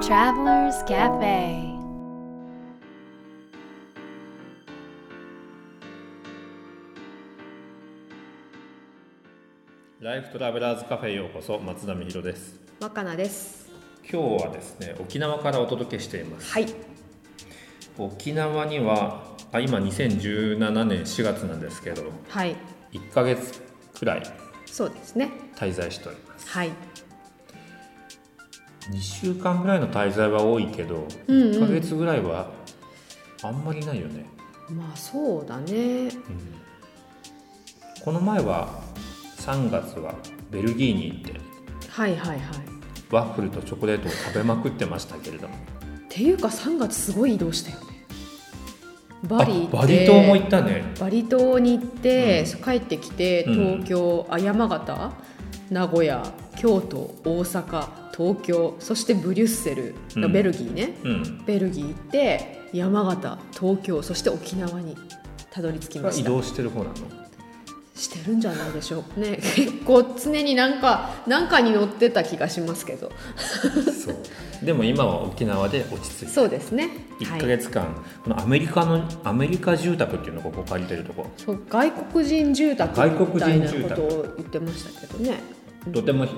Travelers Cafe. ライフトラベラーズカフェへようこそ松田美弘です。若菜です。今日はですね沖縄からお届けしています。はい。沖縄にはあ今2017年4月なんですけどはい1ヶ月くらいそうですね滞在しておりますはい2週間ぐらいの滞在は多いけど、うんうん。1ヶ月ぐらいはあんまりないよね、まあそうだね。この前は3月はベルギーに行ってはいはいはい。ワッフルとチョコレートを食べまくってましたけれども。っていうか3月すごい移動したよね。バリバリ島も行ったね。バリ島に行って、う帰ってきてうん。東京、あ山形名古屋京都大阪東京そしてブリュッセル、うん。ベルギーね。うん。ベルギー行って山形東京そして沖縄にたどり着きました。移動してる方なの？してるんじゃないでしょう。かね結構常になんかなんかに乗ってた気がしますけど。そう。でも今は沖縄で落ち着いて。そうですね。1ヶ月間、このアメリカのアメリカ住宅っていうのをここ借りてるとこ。そう外国人住宅外国みたいなことを言ってましたけどね。とてもひ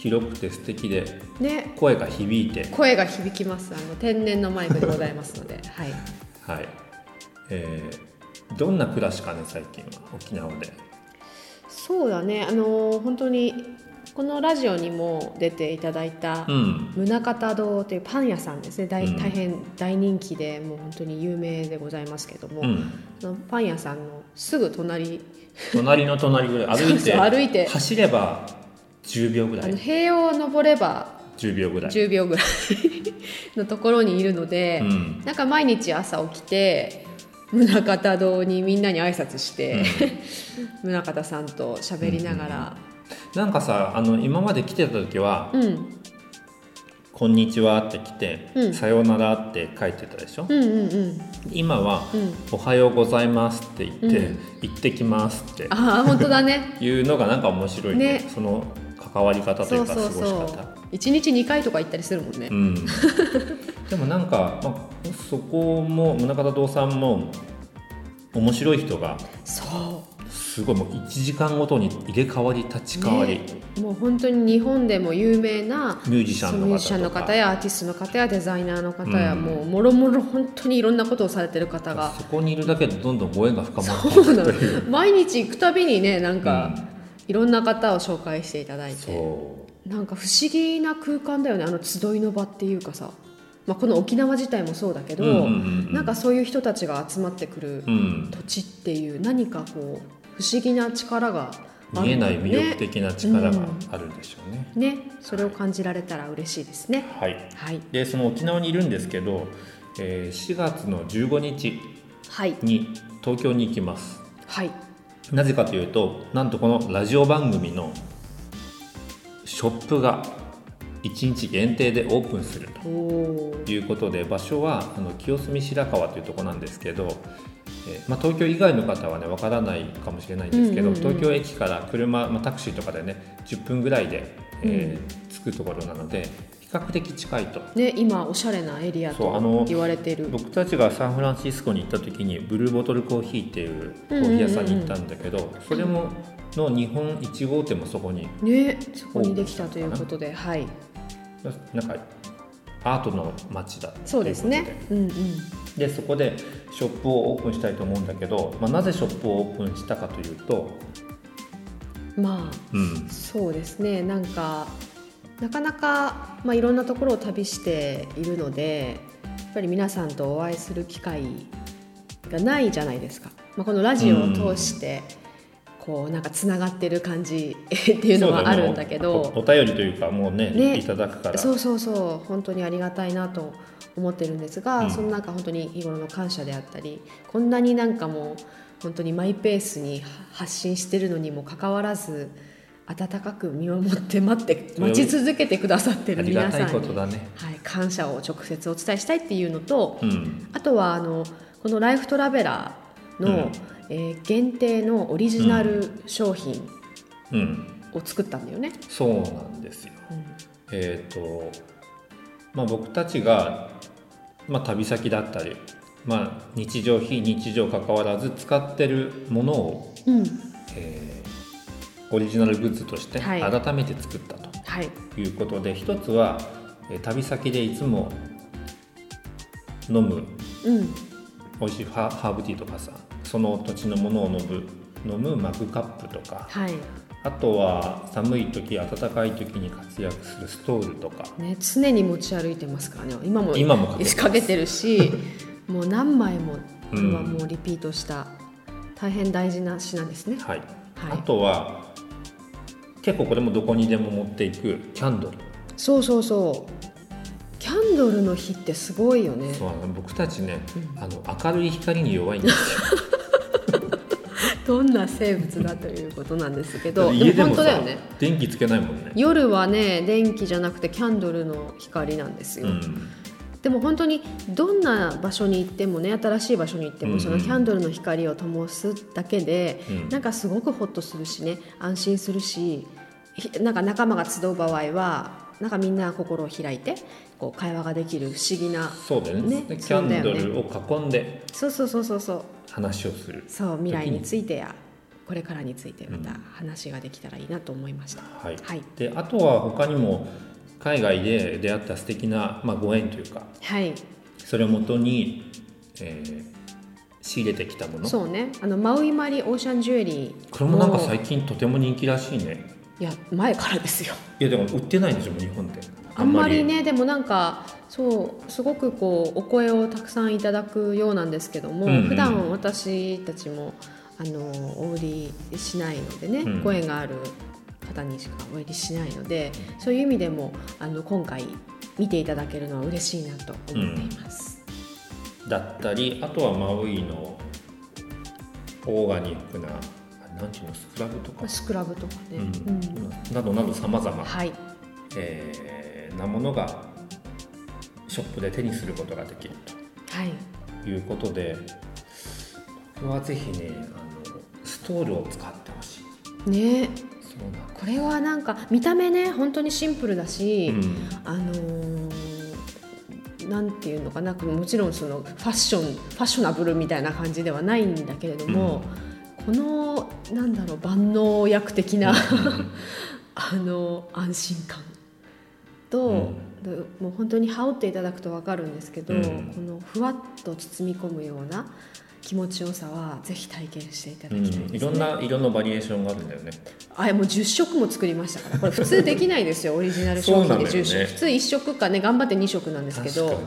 広くて素敵でね。声が響いて。声が響きます。あの天然のマイクでございますので。はい。はい。えーどんな暮らしかね最近は沖縄で。そうだね。あの本当にこのラジオにも出ていただいた、うん。宗像堂というパン屋さんですね。大うん。大変大人気でもう本当に有名でございますけども、うん。そのパン屋さんのすぐ隣。隣の隣ぐらい 歩いて歩いて。走れば10秒ぐらい。塀を登れば10秒ぐらい、10秒ぐらいのところにいるので、うん。なんか毎日朝起きて宗像堂にみんなに挨拶して、宗像さんと喋りながら、なんかさあの今まで来てた時はうん、「こんにちは」って来て「うん。さようなら」って書いてたでしょ、うんうんうん。今はうん「おはようございます」って言ってうん「行ってきます」ってああ本当だね。いうのがなんか面白いね。ね。その関わり方といか過ごし方。う1日2回とか行ったりするもんね、うん、でもなんか、まあ、そこも宗像堂さんも面白い人がそすごいもう1時間ごとに入れ替わり立ち替わり、ね。もう本当に日本でも有名なミュージシャンのミュージシャンの方やアーティストの方やデザイナーの方や、うん。もうもろもろ本当にいろんなことをされてる方が。そこにいるだけでどんどんご縁が深まってそうなの。いく毎日行くたびにねなんか、いろんな方を紹介していただいてそなんか不思議な空間だよねあの集いの場っていうかさ、まあ、この沖縄自体もそうだけど、うんうんうんうん。なんかそういう人たちが集まってくるう、うん、土地っていう何かこう不思議な力がある見えない魅力ね的な力があるんでしょうね、ねそれを感じられたら嬉しいですね。はい。はい。でその沖縄にいるんですけど、えー4月の15日はい。に東京に行きます。はいなぜかというとなんとこのラジオ番組のショップが1日限定でオープンするということで場所はあの清澄白河というところなんですけど、えーまあ、東京以外の方はねわからないかもしれないんですけど、東京駅から車、まあ、タクシーとかでね10分ぐらいで、えー着くところなので比較的近いと。ね今おしゃれなエリアそうあのと言われている。僕たちがサンフランシスコに行った時にブルーボトルコーヒーっていうコーヒー屋さんに行ったんだけど、それもの日本1号店もそこにねそこにできたということではい。なんかアートの街だそうですね。うんうん。でそこでショップをオープンしたいと思うんだけど、まあ、なぜショップをオープンしたかというと、まあうん、そうですね。なんかなかなか、まあ、いろんなところを旅しているのでやっぱり皆さんとお会いする機会がないじゃないですか、まあ、このラジオを通してこうなんかつながってる感じっていうのはあるんだけど。お便りというかもうねね。いただくから。そうそうそう。本当にありがたいなと思ってるんですが、うん。そのなんか本当に日頃の感謝であったりこんなになんかもう本当にマイペースに発信してるのにもかかわらず温かく見守って待って待ち続けてくださってる皆さんに。はい、感謝を直接お伝えしたいっていうのと、うん。あとはあのこのライフトラベラーの、うん。えー限定のオリジナル商品うん、を作ったんだよね。そうなんですよ。うん。えっ、とまあ、僕たちが、まあ、旅先だったり、まあ、日常非日常関わらず使ってるものを、うん。えーオリジナルグッズとしてはい。改めて作ったとはい。いうことで、一つは、えー旅先でいつも飲むうん。美味しいハハーブティーとかさその土地のものを飲む飲むマグカップとか。はい。あとは寒い時暖かい時に活躍するストールとか。ね常に持ち歩いてますからね。今も今もかけてるし もう何枚もこれはうん。もうリピートした大変大事な品ですね。はい、はい。あとは結構これもどこにでも持っていくキャンドル。そうそうそう。キャンドルの日ってすごいよね。そう僕たちね、うん。あの明るい光に弱いんですよ。どんな生物だということなんですけど。家でもだよね。電気つけないもんね。夜はね電気じゃなくてキャンドルの光なんですよ、うんでも本当にどんな場所に行ってもね新しい場所に行っても、うんうん。そのキャンドルの光を灯すだけで、うん。なんかすごくホッとするしね安心するしひなんか仲間が集う場合はなんかみんな心を開いてこう会話ができる不思議なそうだよね。ねでキャンドルを囲んでそうそうそうそうそう。話をする。そう未来についてやこれからについてまた話ができたらいいなと思いました、はい、はい。であとは他にも海外で出会った素敵なまあ、ご縁というかはい。それをもとに、えー仕入れてきたもの。そうね。あのマウイマリオーシャンジュエリーこれもなんか最近とても人気らしいね。いや前からですよ。いやでも売ってないんでしょ日本って。あんまり。ねでもなんかそうすごくこうお声をたくさんいただくようなんですけども、うんうん。普段私たちもあのお売りしないのでね、うん。声がある方にしかお売りしないのでそういう意味でもあの今回見ていただけるのは嬉しいなと思っています。だったりあとはマウイのオーガニックなあなんていうのスクラブとか、スクラブとかね、うん。うん。などなどさまざまはいなものがショップで手にすることができるはい。ということで僕はぜひねあのストールを使ってほしい。ねこれはなんか見た目ね本当にシンプルだし、うん。あのーなんていうのかなもちろんそのファッションファッショナブルみたいな感じではないんだけれども、このなんだろう万能薬的な、あの安心感と、でもう本当に羽織っていただくと分かるんですけど、うん。このふわっと包み込むような気持ちよさはぜひ体験していただうんきたいです、ね。いろんな色のバリエーションがあるんだよね。あもう10色も作りましたから。これ普通できないですよ。オリジナル商品でそうなんだよね。10色、普通1色かね頑張って2色なんですけど。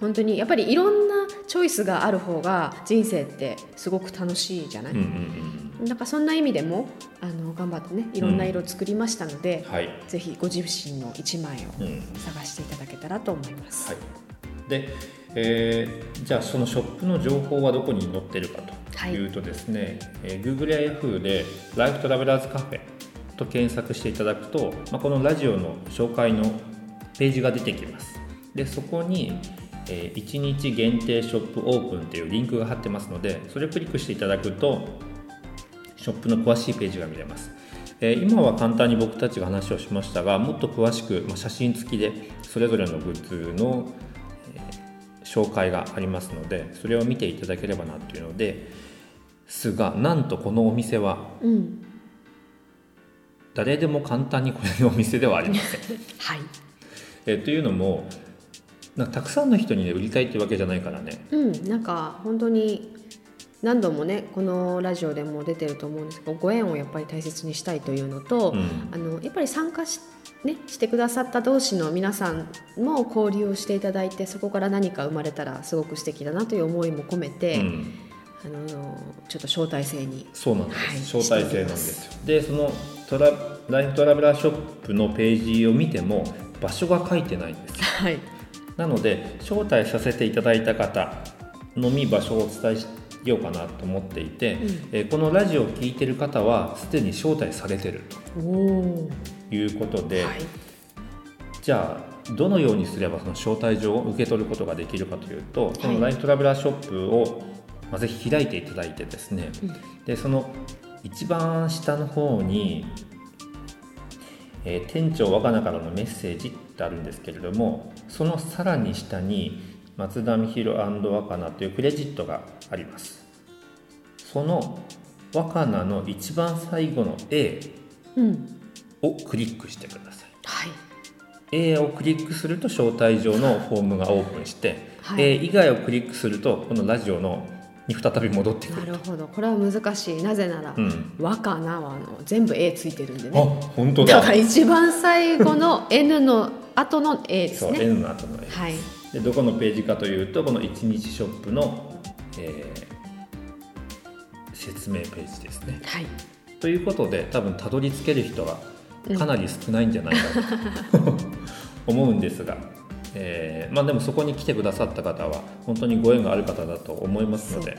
本当にやっぱりいろんなチョイスがある方が人生ってすごく楽しいじゃない、うんうんなんかそんな意味でもあの頑張ってねいろんな色作りましたのでうん、はい、ぜひご自身の1枚をうん。探していただけたらと思います、はい、で、えーじゃあそのショップの情報はどこに載ってるかとい。うとですね、えー Google や Yahoo で「ライフトラベラーズカフェ」と検索していただくと、まあ、このラジオの紹介のページが出てきます。でそこに、えー1日限定ショップオープンっていうリンクが貼ってますのでそれをクリックしていただくとショップの詳しいページが見れます、えー今は簡単に僕たちが話をしましたがもっと詳しく、まあ、写真付きでそれぞれのグッズの、えー紹介がありますのでそれを見ていただければなというのですがなんとこのお店はうん。誰でも簡単に来れるお店ではありません、はい。えーというのもなたくさんの人に、ね、売りたいっていうわけじゃないからね。うん、なんか本当に何度もねこのラジオでも出てると思うんですけどご縁をやっぱり大切にしたいというのと、うん。あのやっぱり参加し,、ね、してくださった同士の皆さんも交流をしていただいてそこから何か生まれたらすごく素敵だなという思いも込めて、うん。あのちょっと招待制にそうなんです、はい招待制なんですよ。でそのトラライフトラベラーショップのページを見ても場所が書いてないんですよ。はい。なので招待させていただいた方のみ場所をお伝えしようかなと思っていて、うん。えーこのラジオを聞いてる方はすでに招待されてるということで、はい。じゃあどのようにすればその招待状を受け取ることができるかというと、はい。ライフトラベラーショップを、まあ、ぜひ開いていただいてですね、うん。でその一番下の方に、えー店長若菜からのメッセージ」ってあるんですけれどもそのさらに下に松田美弘若菜というクレジットがあります。その若菜の一番最後の A うん。をクリックしてください。はい。A をクリックすると招待状のフォームがオープンして、はい。A 以外をクリックするとこのラジオのに再び戻ってくる。なるほど。これは難しい。なぜなら、うん。若菜はあの全部 A ついてるんであね本当だ。だから一番最後の N の後の A ですそうね N の後の A はい。でどこのページかというとこの一日ショップの、えー説明ページですね。はい。ということで多分たどり着ける人はかなり少ないんじゃないかと 思うんですが、えーまあ、でもそこに来てくださった方は本当にご縁がある方だと思いますそので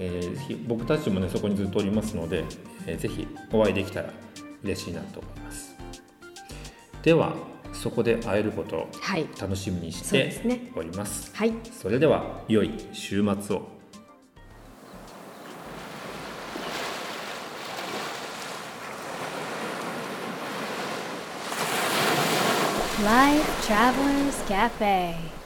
えーぜひ僕たちもねそこにずっとおりますので、えーぜひお会いできたら嬉しいなと思います。ではそこで会えることをはい。楽しみにしております。はい。それでは良い週末を。Life Travelers Cafe